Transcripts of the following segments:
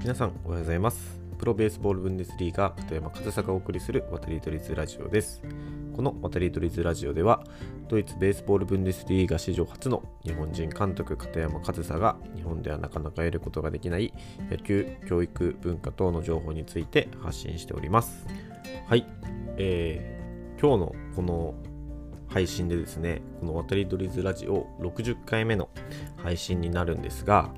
皆さんおはようございます。プロベースボールブンデスリーガ片山和沙がお送りする渡り鳥ズラジオです。この渡り鳥ズラジオではドイツベースボールブンデスリーガ史上初の日本人監督片山和沙が日本ではなかなか得ることができない野球教育文化等の情報について発信しております。はい、えー、今日のこの配信でですねこの渡り鳥ズラジオ60回目の配信になるんですが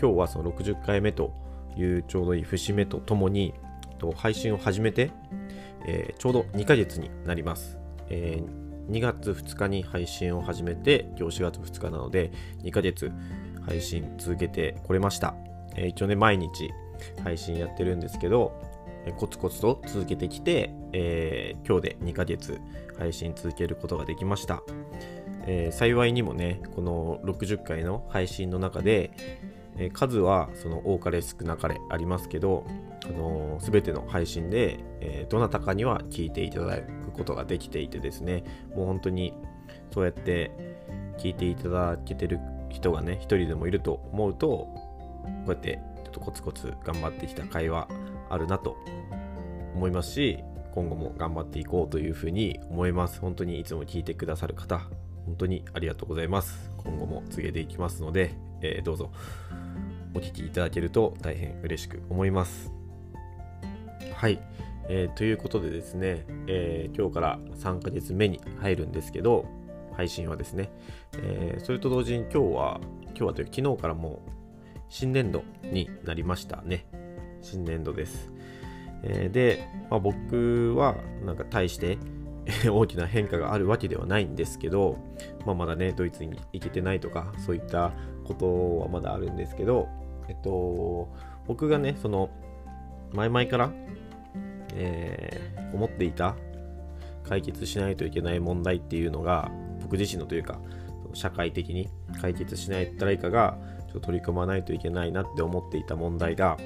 今日はその60回目というちょうどいい節目とともに配信を始めて、えー、ちょうど2ヶ月になります、えー、2月2日に配信を始めて今日4月2日なので2ヶ月配信続けてこれました、えー、一応ね毎日配信やってるんですけどコツコツと続けてきて、えー、今日で2ヶ月配信続けることができました、えー、幸いにもねこの60回の配信の中で、えー、数はその多かれ少なかれありますけど、あのー、全ての配信で、えー、どなたかには聞いていただくことができていてですねもう本当にそうやって聞いていただけてる人がね一人でもいると思うとこうやってちょっとコツコツ頑張ってきた会話あるなと思いますし今後も頑張っていこうというふうに思います。本当にいつも聞いてくださる方本当にありがとうございます。今後も続けていきますので、えー、どうぞ。お聞きいただけると大変嬉しく思います。はい、えー、ということでですね、えー、今日から3ヶ月目に入るんですけど配信はですね、えそれと同時に今日は今日はという昨日からもう新年度になりましたね。新年度です。えー、で、まあ、僕はなんか大して 大きな変化があるわけではないんですけど、まあ、まだね、ドイツに行けてないとか、そういったことはまだあるんですけど、えっと、僕がね、その、前々から、えー、思っていた解決しないといけない問題っていうのが、僕自身のというか、社会的に解決しない誰かがちょっと取り組まないといけないなって思っていた問題が、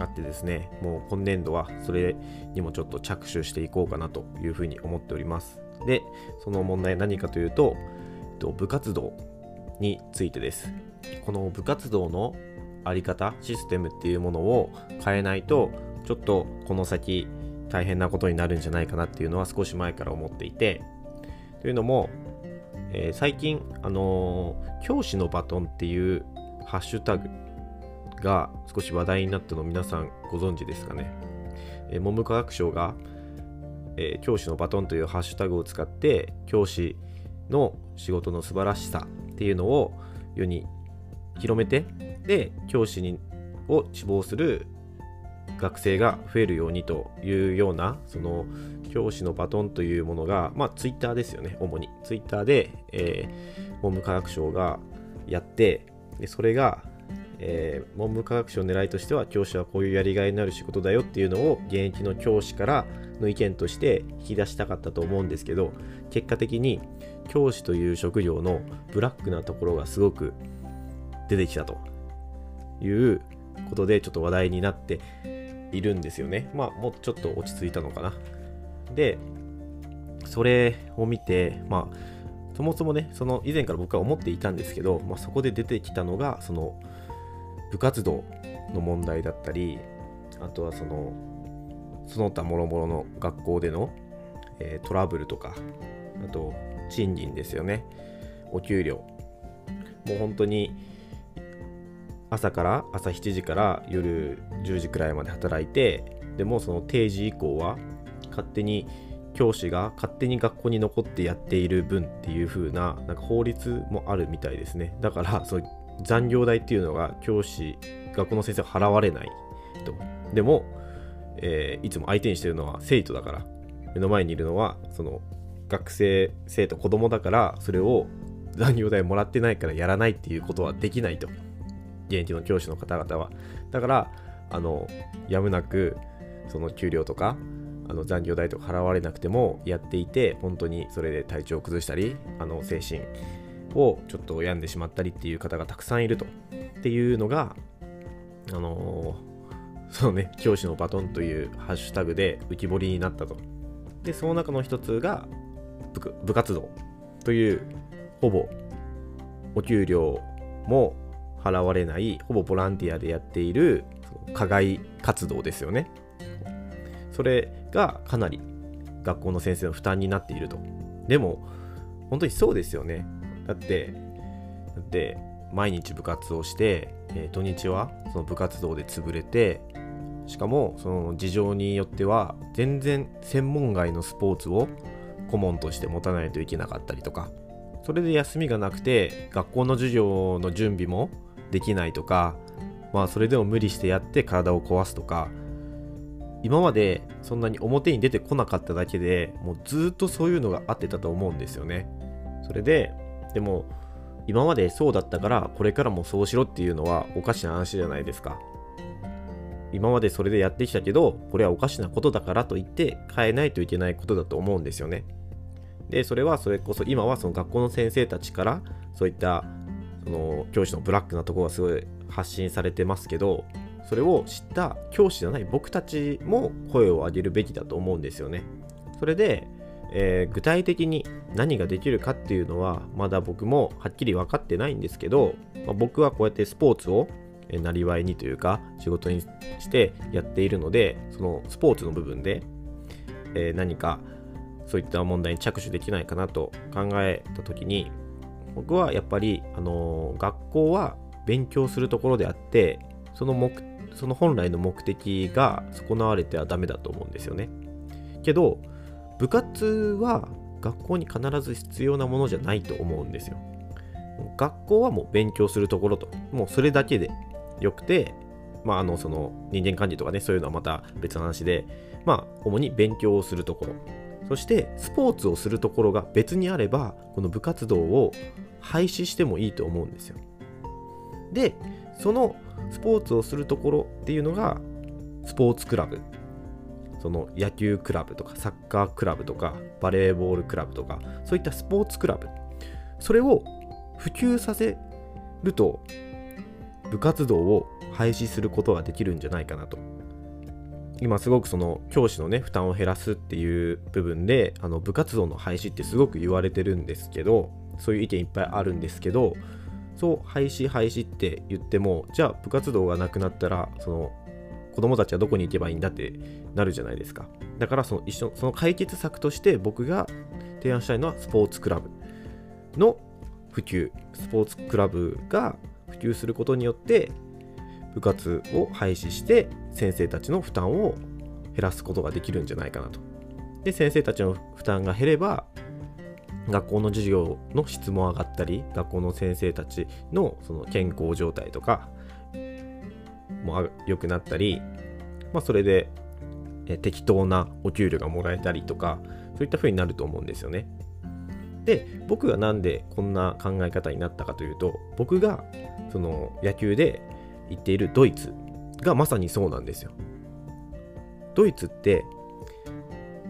あってですね、もう今年度はそれにもちょっと着手していこうかなというふうに思っております。で、その問題何かというと、部活動についてです。この部活動のあり方、システムっていうものを変えないと、ちょっとこの先大変なことになるんじゃないかなっていうのは少し前から思っていて、というのも、えー、最近、あのー、教師のバトンっていうハッシュタグが少し話題になったの皆さんご存知ですかね。えー、文部科学省が、え、教師のバトンというハッシュタグを使って教師の仕事の素晴らしさっていうのを世に広めてで教師にを志望する学生が増えるようにというようなその教師のバトンというものがまあツイッターですよね主に。ツイッターで、えー、文部科学省がやってでそれがえー、文部科学省の狙いとしては教師はこういうやりがいのある仕事だよっていうのを現役の教師からの意見として引き出したかったと思うんですけど結果的に教師という職業のブラックなところがすごく出てきたと。いうことでちょっと話題になっているんですよね。まあもうちょっと落ち着いたのかな。でそれを見てまあそもそもねその以前から僕は思っていたんですけど、まあ、そこで出てきたのがその部活動の問題だったりあとはそのその他もろもろの学校での、えー、トラブルとかあと賃金ですよね。お給料。もう本当に朝から朝7時から夜10時くらいまで働いてでもその定時以降は勝手に教師が勝手に学校に残ってやっている分っていう風ななんか法律もあるみたいですね。だからそう残業代っていうのが教師学校の先生は払われない。とでも、えー、いつも相手にしてるのは生徒だから。目の前にいるのはその学生生徒子供だからそれを残業代もらってないからやらないっていうことはできないと。現役の教師の方々は。だからあのやむなくその給料とかあの残業代とか払われなくてもやっていて本当にそれで体調を崩したりあの精神をちょっと病んでしまったりっていう方がたくさんいると。っていうのがあのー、そのね教師のバトンというハッシュタグで浮き彫りになったと。でその中の一つが部活動というほぼお給料も払われないほぼボランティアでやっている課外活動ですよね。それがかなり学校の先生の負担になっていると。でも本当にそうですよね。だってだって毎日部活をして、えー、土日はその部活動で潰れてしかもその事情によっては全然専門外のスポーツを顧問として持たないといけなかったりとか。それで休みがなくて学校の授業の準備もできないとかまあそれでも無理してやって体を壊すとか今までそんなに表に出てこなかっただけでもうずっとそういうのがあってたと思うんですよね。それででも今までそうだったからこれからもそうしろっていうのはおかしな話じゃないですか。今までそれでやってきたけどこれはおかしなことだからと言って変えないといけないことだと思うんですよね。でそれはそれこそ今はその学校の先生たちからそういったその教師のブラックなところがすごい発信されてますけどそれを知った教師じゃない僕たちも声を上げるべきだと思うんですよね。それで、えー、具体的に何ができるかっていうのはまだ僕もはっきり分かってないんですけど、まあ、僕はこうやってスポーツをなりわいにというか仕事にしてやっているのでそのスポーツの部分で、えー、何かそういった問題に着手できないかなと考えた時に僕はやっぱり、あの、学校は勉強するところであってその目その本来の目的が損なわれてはダメだと思うんですよね。けど部活は学校に必ず必要なものじゃないと思うんですよ。学校はもう勉強するところともうそれだけでよくて、まあ、あのその人間管理とかねそういうのはまた別の話で、まあ、主に勉強をするところ。そしてスポーツをするところが別にあればこの部活動を廃止してもいいと思うんですよ。でそのスポーツをするところっていうのがスポーツクラブ。その野球クラブとかサッカークラブとかバレーボールクラブとかそういったスポーツクラブ。それを普及させると部活動を廃止することができるんじゃないかなと。今すごくその教師のね負担を減らすっていう部分であの部活動の廃止ってすごく言われてるんですけどそういう意見いっぱいあるんですけどそう廃止廃止って言ってもじゃあ部活動がなくなったらその子供たちはどこに行けばいいんだってなるじゃないですか。だからその一緒その解決策として僕が提案したいのはスポーツクラブの普及。スポーツクラブが普及することによって部活を廃止して先生たちの負担を減らすことができるんじゃないかなと。で先生たちの負担が減れば学校の授業の質も上がったり学校の先生たちのその健康状態とかも良くなったり、まあ、それで適当なお給料がもらえたりとかそういった風になると思うんですよね。で僕がなんでこんな考え方になったかというと僕がその野球で行っているドイツがまさにそうなんですよ。ドイツって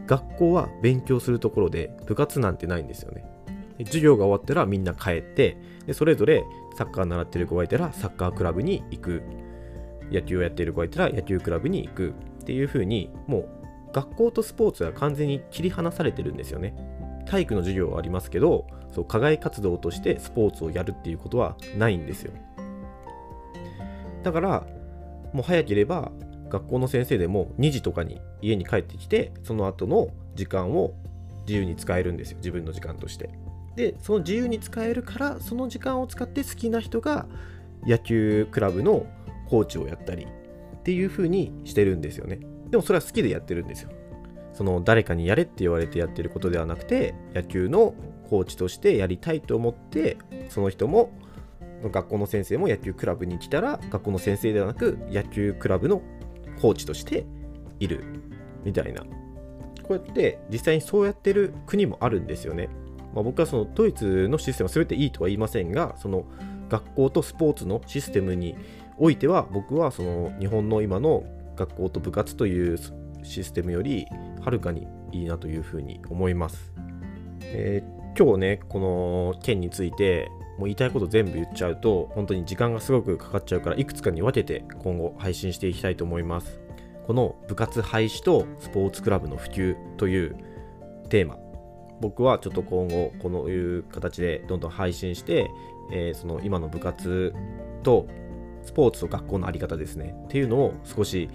学校は勉強するところで部活なんてないんですよね。授業が終わったらみんな帰ってでそれぞれサッカー習ってる子がいたらサッカークラブに行く。野球をやっている子がいたら野球クラブに行く。っていう風にもう学校とスポーツは完全に切り離されてるんですよね。体育の授業はありますけどそう課外活動としてスポーツをやるっていうことはないんですよ。だからもう早ければ学校の先生でも2時とかに家に帰ってきてその後の時間を自由に使えるんですよ。自分の時間として。でその自由に使えるからその時間を使って好きな人が野球クラブのコーチをやったりっていう風にしてるんですよね。でもそれは好きでやってるんですよ。その誰かにやれって言われてやってることではなくて野球のコーチとしてやりたいと思ってその人も学校の先生も野球クラブに来たら学校の先生ではなく野球クラブのコーチとしているみたいなこうやって実際にそうやってる国もあるんですよね、まあ、僕はそのドイツのシステムは全ていいとは言いませんがその学校とスポーツのシステムにおいては僕はその日本の今の学校と部活というシステムよりはるかにいいなというふうに思います。えー、今日ねこの件についてもう言いたいこと全部言っちゃうと本当に時間がすごくかかっちゃうからいくつかに分けて今後配信していきたいと思います。この部活廃止とスポーツクラブの普及というテーマ。僕はちょっと今後このいう形でどんどん配信して、えー、その今の部活とスポーツと学校の在り方ですね。っていうのを少し、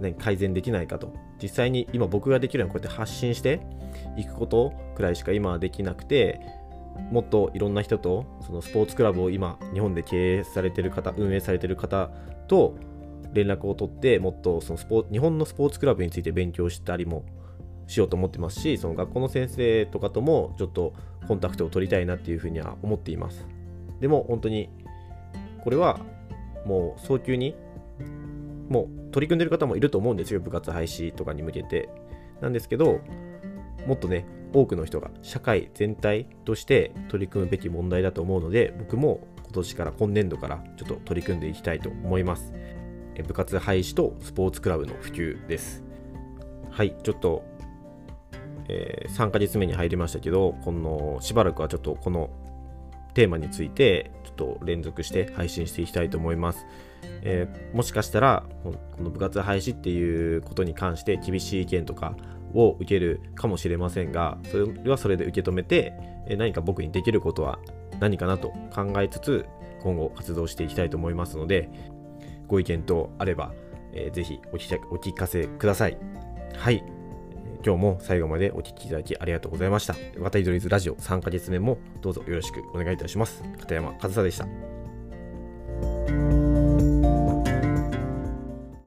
ね、改善できないかと。実際に今僕ができるのはこうやって発信していくことくらいしか今はできなくてもっといろんな人とそのスポーツクラブを今日本で経営されてる方運営されてる方と連絡を取ってもっとそのスポ日本のスポーツクラブについて勉強したりもしようと思ってますしその学校の先生とかともちょっとコンタクトを取りたいなっていうふうには思っています。でも本当にこれはもう早急にもう取り組んでる方もいると思うんですよ部活廃止とかに向けて。なんですけどもっとね多くの人が社会全体として取り組むべき問題だと思うので僕も今年から今年度からちょっと取り組んでいきたいと思います部活廃止とスポーツクラブの普及ですはいちょっと、えー、3ヶ月目に入りましたけどこのしばらくはちょっとこのテーマについてちょっと連続して配信していきたいと思います。えー、もしかしたらこの部活廃止っていうことに関して厳しい意見とかを受けるかもしれませんがそれはそれで受け止めて何か僕にできることは何かなと考えつつ今後活動していきたいと思いますのでご意見等あれば、えー、ぜひお聞かせください。はい。今日も最後までお聴きいただきありがとうございました。渡り鳥ズラジオ3ヶ月目もどうぞよろしくお願いいたします。片山和沙でした。